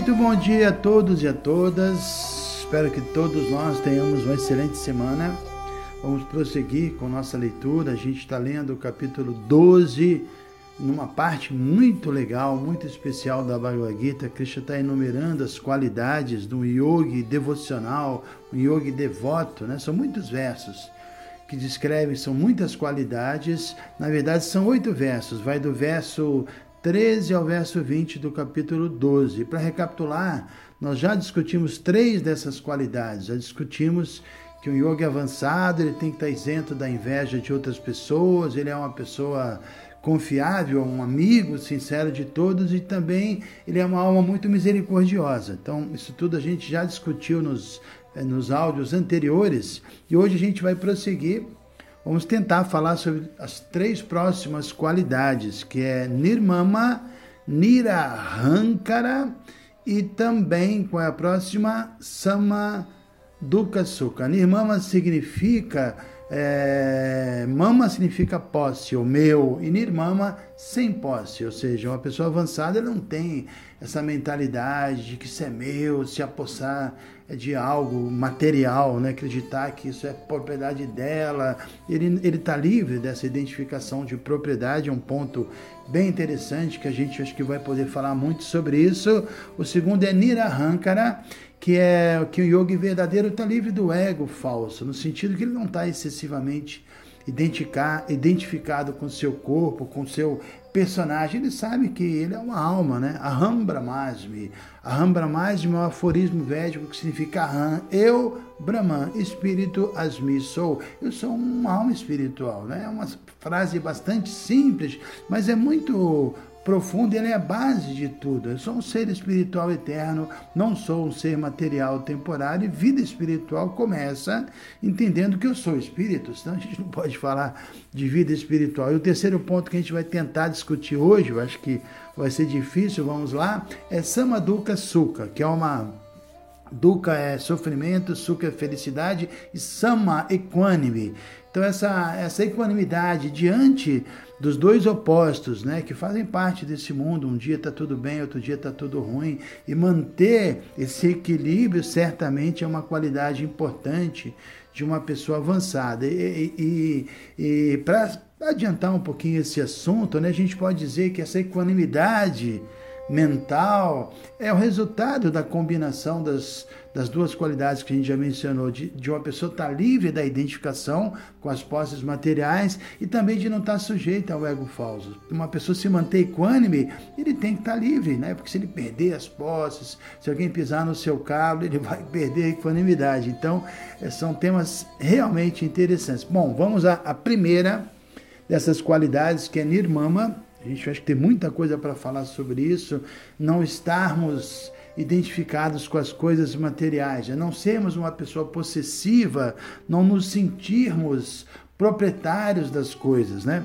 Muito bom dia a todos e a todas. Espero que todos nós tenhamos uma excelente semana. Vamos prosseguir com nossa leitura. A gente está lendo o capítulo 12, numa parte muito legal, muito especial da Bhagavad Gita. Krishna está enumerando as qualidades do yogi devocional, um yogi devoto. Né? São muitos versos que descrevem, são muitas qualidades. Na verdade, são oito versos. Vai do verso 13 ao verso 20 do capítulo 12. Para recapitular, nós já discutimos três dessas qualidades. Já discutimos que um yoga avançado ele tem que estar isento da inveja de outras pessoas, ele é uma pessoa confiável, um amigo sincero de todos e também ele é uma alma muito misericordiosa. Então, isso tudo a gente já discutiu nos, eh, nos áudios anteriores e hoje a gente vai prosseguir Vamos tentar falar sobre as três próximas qualidades, que é Nirmama, Nirahankara e também, qual é a próxima? Sama Dukkha Sukha. Nirmama significa é, mama significa posse, o meu, e nirmama, sem posse, ou seja, uma pessoa avançada não tem essa mentalidade de que isso é meu, se apossar de algo material, né? acreditar que isso é propriedade dela, ele está livre dessa identificação de propriedade, é um ponto bem interessante que a gente acho que vai poder falar muito sobre isso. O segundo é Nirahankara, que é que o yogi verdadeiro está livre do ego falso, no sentido que ele não está excessivamente identificado com seu corpo, com seu personagem. Ele sabe que ele é uma alma, né? Aham Brahmasmi. Aham Brahmasmi é um aforismo védico que significa Aham, eu, Brahman, espírito, Asmi, sou. Eu sou uma alma espiritual, né? É uma frase bastante simples, mas é muito profundo, ele é a base de tudo. Eu sou um ser espiritual eterno, não sou um ser material temporário, e vida espiritual começa entendendo que eu sou espírito, senão a gente não pode falar de vida espiritual. E o terceiro ponto que a gente vai tentar discutir hoje, eu acho que vai ser difícil, vamos lá, é Samaduka Sukha, que é uma Dukkha é sofrimento, Sukha é felicidade e Sama equânime. Então essa, essa equanimidade diante dos dois opostos, né, que fazem parte desse mundo, um dia está tudo bem, outro dia está tudo ruim, e manter esse equilíbrio certamente é uma qualidade importante de uma pessoa avançada. E, e, e para adiantar um pouquinho esse assunto, né, a gente pode dizer que essa equanimidade mental, é o resultado da combinação das, das duas qualidades que a gente já mencionou, de, de uma pessoa estar tá livre da identificação com as posses materiais e também de não estar tá sujeita ao ego falso. Uma pessoa se manter equânime, ele tem que estar tá livre, né? Porque se ele perder as posses, se alguém pisar no seu calo, ele vai perder a equanimidade. Então, eh, são temas realmente interessantes. Bom, vamos à, à primeira dessas qualidades, que é Nirmama, a gente acha que tem muita coisa para falar sobre isso, não estarmos identificados com as coisas materiais, não sermos uma pessoa possessiva, não nos sentirmos proprietários das coisas, né?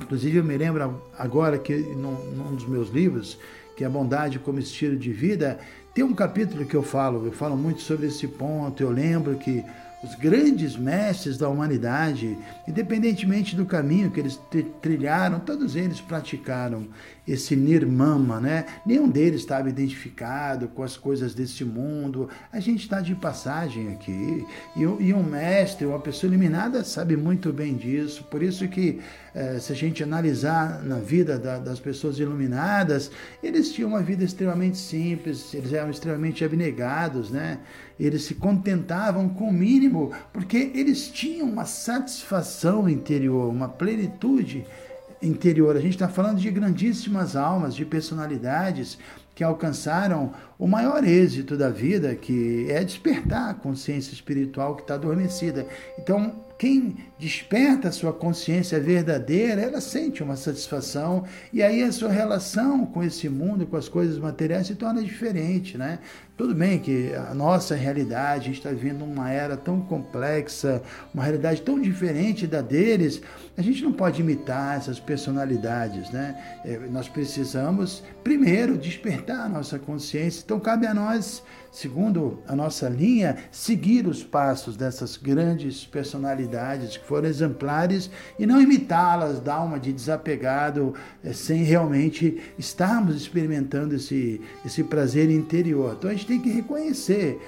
Inclusive eu me lembro agora que num, num dos meus livros, que é a bondade como estilo de vida, tem um capítulo que eu falo, eu falo muito sobre esse ponto. Eu lembro que os grandes mestres da humanidade, independentemente do caminho que eles trilharam, todos eles praticaram esse nirmama, né? Nenhum deles estava identificado com as coisas desse mundo. A gente está de passagem aqui. E, e, um mestre, uma pessoa iluminada, sabe muito bem disso. Por isso que, eh, se a gente analisar na vida da, das pessoas iluminadas, eles tinham uma vida extremamente simples, eles eram extremamente abnegados, né? Eles se contentavam com o mínimo, porque eles tinham uma satisfação interior, uma plenitude interior. A gente está falando de grandíssimas almas, de personalidades que alcançaram o maior êxito da vida, que é despertar a consciência espiritual que está adormecida. Então, quem desperta a sua consciência verdadeira, ela sente uma satisfação e aí a sua relação com esse mundo, com as coisas materiais se torna diferente, né? Tudo bem que a nossa realidade, a gente está vivendo uma era tão complexa, uma realidade tão diferente da deles, a gente não pode imitar essas personalidades, né? É, nós precisamos, primeiro, despertar a nossa consciência. Então, cabe a nós, segundo a nossa linha, seguir os passos dessas grandes personalidades que foram exemplares e não imitá-las, dar uma de desapegado, é, sem realmente estarmos experimentando esse, esse prazer interior. Então, a gente tem que reconhecer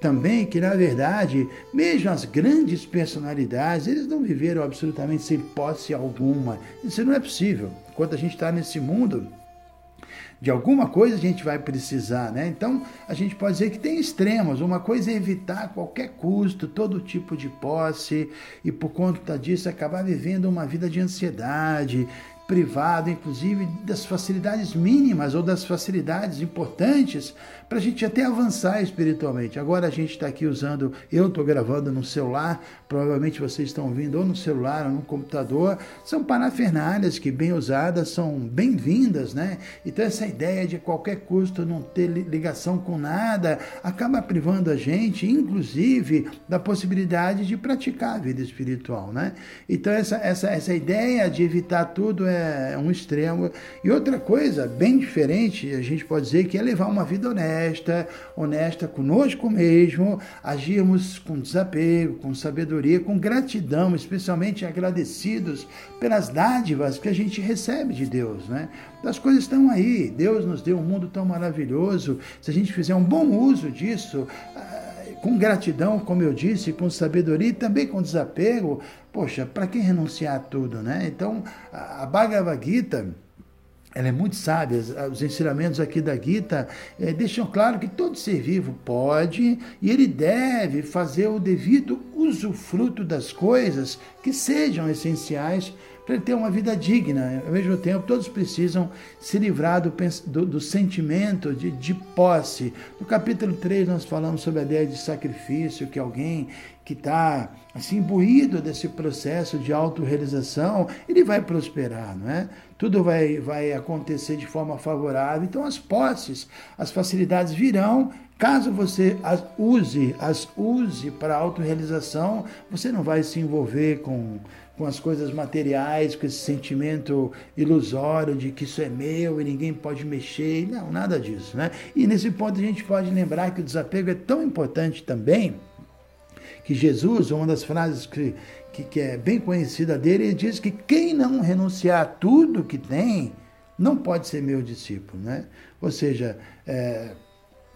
também que, na verdade, mesmo as grandes personalidades, eles não viveram absolutamente sem posse alguma. Isso não é possível. Enquanto a gente está nesse mundo, de alguma coisa a gente vai precisar, né? Então, a gente pode dizer que tem extremos. Uma coisa é evitar a qualquer custo todo tipo de posse e por conta disso acabar vivendo uma vida de ansiedade, privado, inclusive das facilidades mínimas ou das facilidades importantes para a gente até avançar espiritualmente. Agora a gente está aqui usando, eu estou gravando no celular, provavelmente vocês estão ouvindo ou no celular ou no computador, são parafernálias que, bem usadas, são bem-vindas, né? Então, essa ideia de qualquer custo não ter ligação com nada acaba privando a gente, inclusive, da possibilidade de praticar a vida espiritual, né? Então, essa, essa, essa ideia de evitar tudo é um extremo. E outra coisa, bem diferente, a gente pode dizer que é levar uma vida honesta honesta, conosco mesmo, agirmos com desapego, com sabedoria, com gratidão, especialmente agradecidos pelas dádivas que a gente recebe de Deus, né? As coisas estão aí, Deus nos deu um mundo tão maravilhoso, se a gente fizer um bom uso disso, com gratidão, como eu disse, com sabedoria e também com desapego, poxa, para que renunciar a tudo, né? Então, a Bhagavad Gita, ela é muito sábia. Os ensinamentos aqui da Gita é, deixam claro que todo ser vivo pode e ele deve fazer o devido usufruto das coisas que sejam essenciais para ele ter uma vida digna. Ao mesmo tempo, todos precisam se livrar do, do, do sentimento de, de posse. No capítulo 3, nós falamos sobre a ideia de sacrifício, que alguém que está assim imbuído desse processo de autorrealização, ele vai prosperar, não é? Tudo vai, vai acontecer de forma favorável. Então as posses, as facilidades virão. Caso você as use, as use para autorrealização, você não vai se envolver com com as coisas materiais, com esse sentimento ilusório de que isso é meu e ninguém pode mexer. Não, nada disso. Né? E nesse ponto a gente pode lembrar que o desapego é tão importante também que Jesus, uma das frases que, que, que é bem conhecida dele, ele diz que quem não renunciar a tudo que tem, não pode ser meu discípulo. Né? Ou seja, é,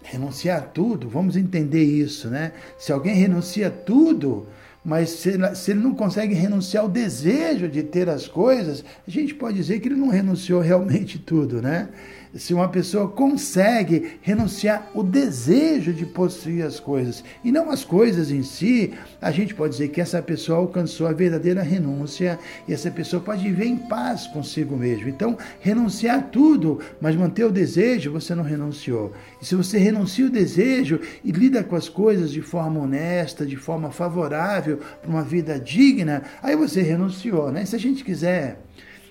renunciar a tudo, vamos entender isso, né? Se alguém renuncia a tudo, mas se ele, se ele não consegue renunciar ao desejo de ter as coisas, a gente pode dizer que ele não renunciou realmente tudo, né? Se uma pessoa consegue renunciar o desejo de possuir as coisas e não as coisas em si, a gente pode dizer que essa pessoa alcançou a verdadeira renúncia e essa pessoa pode viver em paz consigo mesmo. Então, renunciar tudo, mas manter o desejo, você não renunciou. E se você renuncia o desejo e lida com as coisas de forma honesta, de forma favorável para uma vida digna, aí você renunciou, né? Se a gente quiser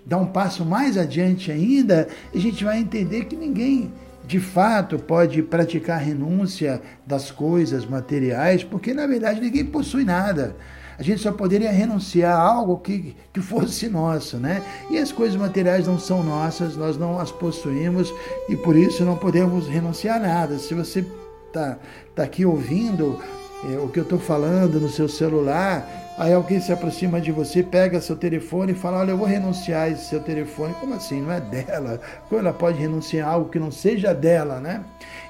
dar um passo mais adiante ainda, a gente vai entender que ninguém de fato pode praticar renúncia das coisas materiais, porque na verdade ninguém possui nada. A gente só poderia renunciar a algo que, que fosse nosso, né? E as coisas materiais não são nossas, nós não as possuímos e por isso não podemos renunciar a nada. Se você está tá aqui ouvindo é, o que eu estou falando no seu celular, Aí alguém se aproxima de você, pega seu telefone e fala: Olha, eu vou renunciar a esse seu telefone. Como assim? Não é dela. Como ela pode renunciar a algo que não seja dela, né?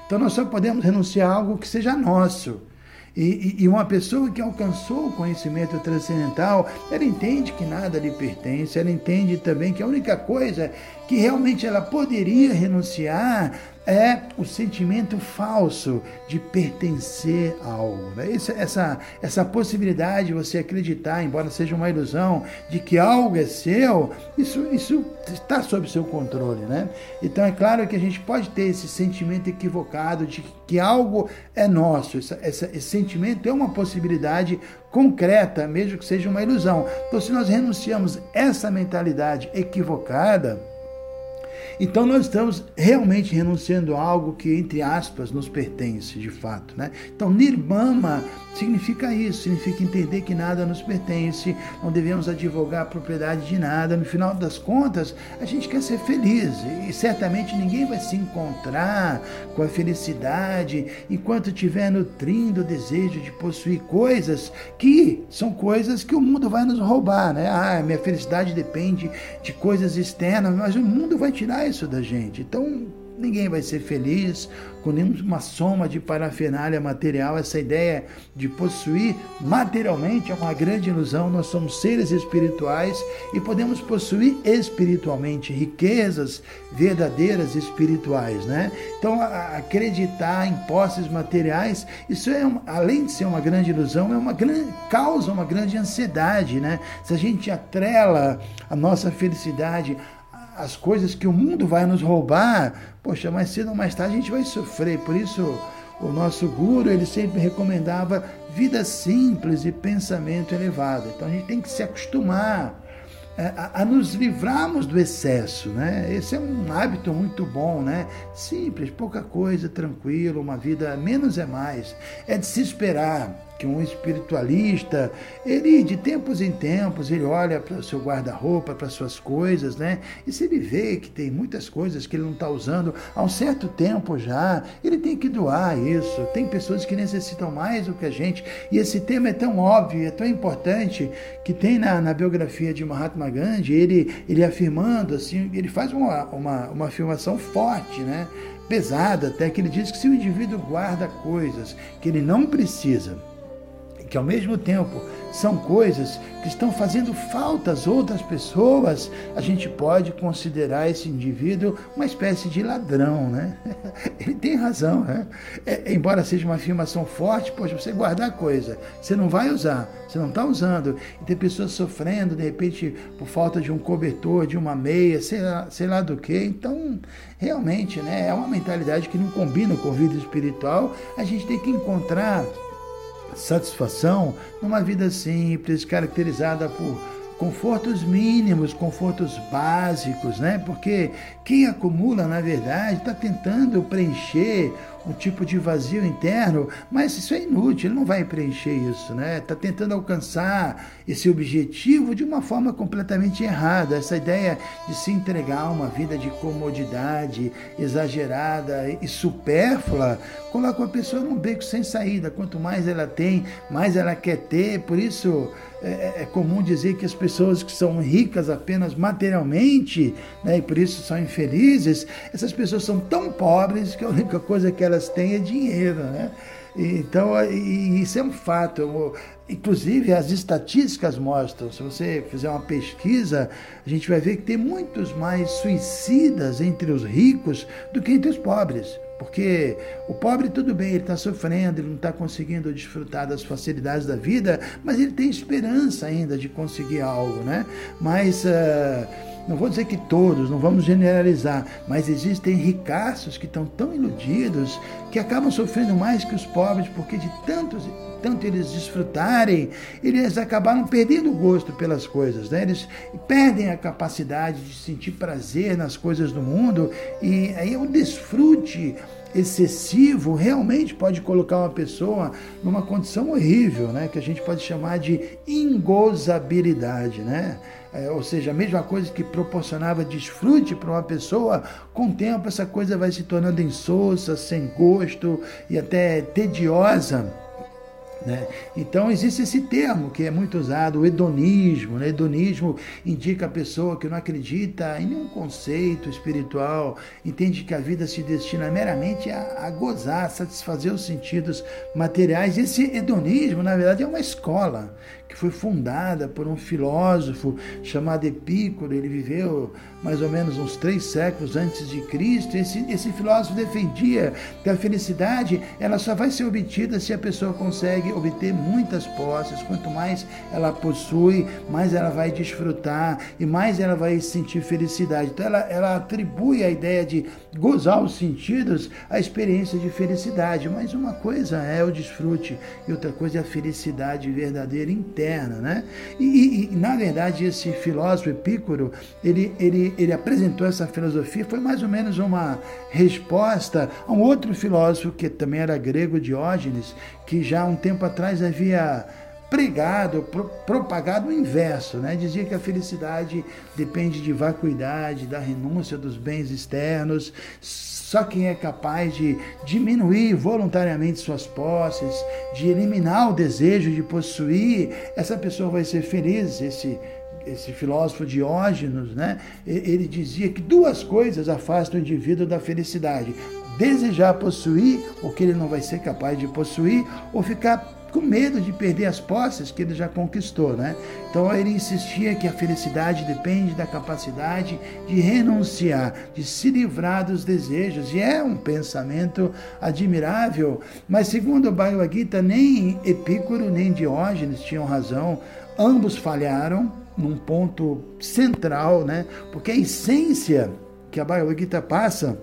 Então nós só podemos renunciar a algo que seja nosso. E, e, uma pessoa que alcançou o conhecimento transcendental, ela entende que nada lhe pertence, ela entende também que a única coisa que realmente ela poderia renunciar é o sentimento falso de pertencer a algo. Né? Essa, essa, essa possibilidade de você acreditar, embora seja uma ilusão, de que algo é seu, isso, isso está sob seu controle. Né? Então é claro que a gente pode ter esse sentimento equivocado de que algo é nosso. Essa, essa, esse sentimento é uma possibilidade concreta, mesmo que seja uma ilusão. Então, se nós renunciamos essa mentalidade equivocada, então nós estamos realmente renunciando a algo que, entre aspas, nos pertence de fato. Né? Então, nirvana significa isso, significa entender que nada nos pertence, não devemos advogar a propriedade de nada. No final das contas, a gente quer ser feliz e certamente ninguém vai se encontrar com a felicidade enquanto estiver nutrindo o desejo de possuir coisas que são coisas que o mundo vai nos roubar. Né? Ah, minha felicidade depende de coisas externas, mas o mundo vai tirar isso da gente. Então, ninguém vai ser feliz com nenhuma soma de parafernália material. Essa ideia de possuir materialmente é uma grande ilusão. Nós somos seres espirituais e podemos possuir espiritualmente riquezas verdadeiras espirituais, né? Então, acreditar em posses materiais, isso é além de ser uma grande ilusão, é uma grande causa uma grande ansiedade, né? Se a gente atrela a nossa felicidade as coisas que o mundo vai nos roubar, poxa, mais cedo ou mais tarde a gente vai sofrer. Por isso, o nosso guru, ele sempre recomendava vida simples e pensamento elevado. Então a gente tem que se acostumar é, a, a, nos livrarmos do excesso, né? Esse é um hábito muito bom, né? Simples, pouca coisa, tranquilo, uma vida menos é mais. É de se esperar que um espiritualista, ele de tempos em tempos, ele olha para o seu guarda-roupa, para suas coisas, né? E se ele vê que tem muitas coisas que ele não está usando há um certo tempo já, ele tem que doar isso. Tem pessoas que necessitam mais do que a gente. E esse tema é tão óbvio, é tão importante, que tem na, na biografia de Mahatma Gandhi, ele, ele afirmando assim, ele faz uma, uma, uma afirmação forte, né? pesada até que ele diz que se o indivíduo guarda coisas que ele não precisa que ao mesmo tempo são coisas que estão fazendo falta às outras pessoas, a gente pode considerar esse indivíduo uma espécie de ladrão, né? Ele tem razão, né? É, embora seja uma afirmação forte, poxa, você guardar coisa, você não vai usar, você não está usando, e tem pessoas sofrendo, de repente, por falta de um cobertor, de uma meia, sei lá, sei lá do que, então, realmente, né, é uma mentalidade que não combina com a vida espiritual, a gente tem que encontrar satisfação numa vida simples, caracterizada por confortos mínimos, confortos básicos, né? Porque quem acumula, na verdade, está tentando preencher um tipo de vazio interno, mas isso é inútil, ele não vai preencher isso, né? Está tentando alcançar esse objetivo de uma forma completamente errada. Essa ideia de se entregar a uma vida de comodidade exagerada e supérflua coloca uma pessoa num beco sem saída. Quanto mais ela tem, mais ela quer ter. Por isso é, é, é comum dizer que as pessoas que são ricas apenas materialmente, né, e por isso são infelizes, essas pessoas são tão pobres que a única coisa que elas têm é dinheiro, né? Então, isso é um fato. Inclusive, as estatísticas mostram, se você fizer uma pesquisa, a gente vai ver que tem muitos mais suicidas entre os ricos do que entre os pobres. Porque o pobre, tudo bem, ele está sofrendo, ele não está conseguindo desfrutar das facilidades da vida, mas ele tem esperança ainda de conseguir algo, né? Mas. Uh, não vou dizer que todos, não vamos generalizar, mas existem ricaços que estão tão iludidos que acabam sofrendo mais que os pobres, porque de tantos, tanto eles desfrutarem, eles acabaram perdendo o gosto pelas coisas, né? eles perdem a capacidade de sentir prazer nas coisas do mundo, e aí o desfrute excessivo realmente pode colocar uma pessoa numa condição horrível, né? que a gente pode chamar de ingozabilidade. Né? É, ou seja, a mesma coisa que proporcionava desfrute para uma pessoa, com o tempo essa coisa vai se tornando insossa, sem gosto e até tediosa. Né? Então existe esse termo que é muito usado, o hedonismo. Né? Hedonismo indica a pessoa que não acredita em nenhum conceito espiritual, entende que a vida se destina meramente a, a gozar, satisfazer os sentidos materiais. Esse hedonismo, na verdade, é uma escola que foi fundada por um filósofo chamado Epícoro. Ele viveu mais ou menos uns três séculos antes de Cristo. Esse, esse filósofo defendia que a felicidade ela só vai ser obtida se a pessoa consegue obter muitas posses. Quanto mais ela possui, mais ela vai desfrutar e mais ela vai sentir felicidade. Então ela, ela atribui a ideia de gozar os sentidos à experiência de felicidade. Mas uma coisa é o desfrute e outra coisa é a felicidade verdadeira interna, né? E, e, na verdade esse filósofo Epícoro ele, ele, ele apresentou essa filosofia foi mais ou menos uma resposta a um outro filósofo que também era grego, Diógenes, que já um tempo atrás havia pregado, pro, propagado o inverso, né? Dizia que a felicidade depende de vacuidade, da renúncia dos bens externos. Só quem é capaz de diminuir voluntariamente suas posses, de eliminar o desejo de possuir, essa pessoa vai ser feliz. Esse esse filósofo Diógenes, né? Ele dizia que duas coisas afastam o indivíduo da felicidade: desejar possuir o que ele não vai ser capaz de possuir, ou ficar com medo de perder as posses que ele já conquistou, né? Então ele insistia que a felicidade depende da capacidade de renunciar, de se livrar dos desejos, e é um pensamento admirável, mas segundo o Bhagavad Gita, nem Epícoro nem Diógenes tinham razão, ambos falharam num ponto central, né? Porque a essência que a Bhagavad Gita passa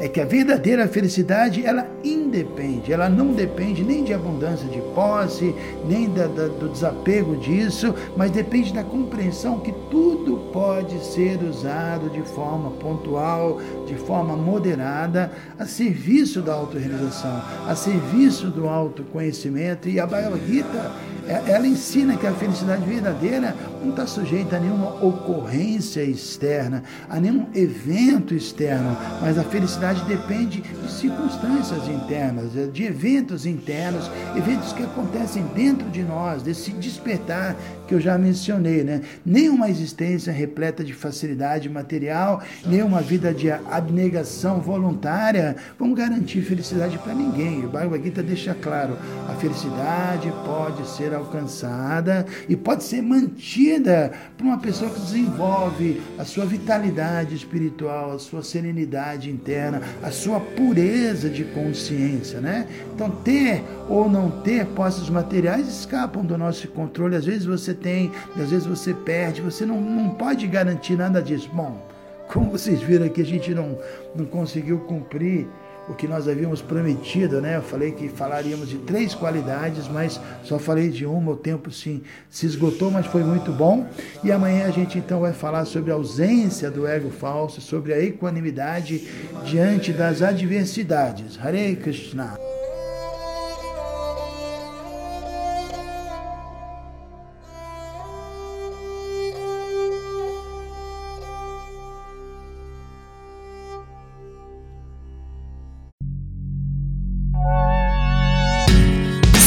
é que a verdadeira felicidade ela independe, ela não depende nem de abundância de posse, nem da, da, do desapego disso, mas depende da compreensão que tudo pode ser usado de forma pontual, de forma moderada, a serviço da autorrealização, a serviço do autoconhecimento. E a Bhagavad Gita, ela ensina que a felicidade verdadeira não está sujeita a nenhuma ocorrência externa, a nenhum evento externo, mas a felicidade depende de circunstâncias internas, de eventos internos, eventos que acontecem dentro de nós, desse despertar que eu já mencionei, né? Nem uma existência repleta de facilidade material, nem uma vida de abnegação voluntária vão garantir felicidade para ninguém. O Bhagavad Gita deixa claro: a felicidade pode ser alcançada e pode ser mantida por uma pessoa que desenvolve a sua vitalidade espiritual, a sua serenidade interna, a sua pureza de consciência, né? Então, ter ou não ter posses materiais escapam do nosso controle. Às vezes você tem, às vezes você perde, você não, não pode garantir nada disso. Bom, como vocês viram aqui, a gente não, não conseguiu cumprir o que nós havíamos prometido, né? Eu falei que falaríamos de três qualidades, mas só falei de uma, o tempo sim se esgotou, mas foi muito bom. E amanhã a gente então vai falar sobre a ausência do ego falso, sobre a equanimidade diante das adversidades. Hare Krishna.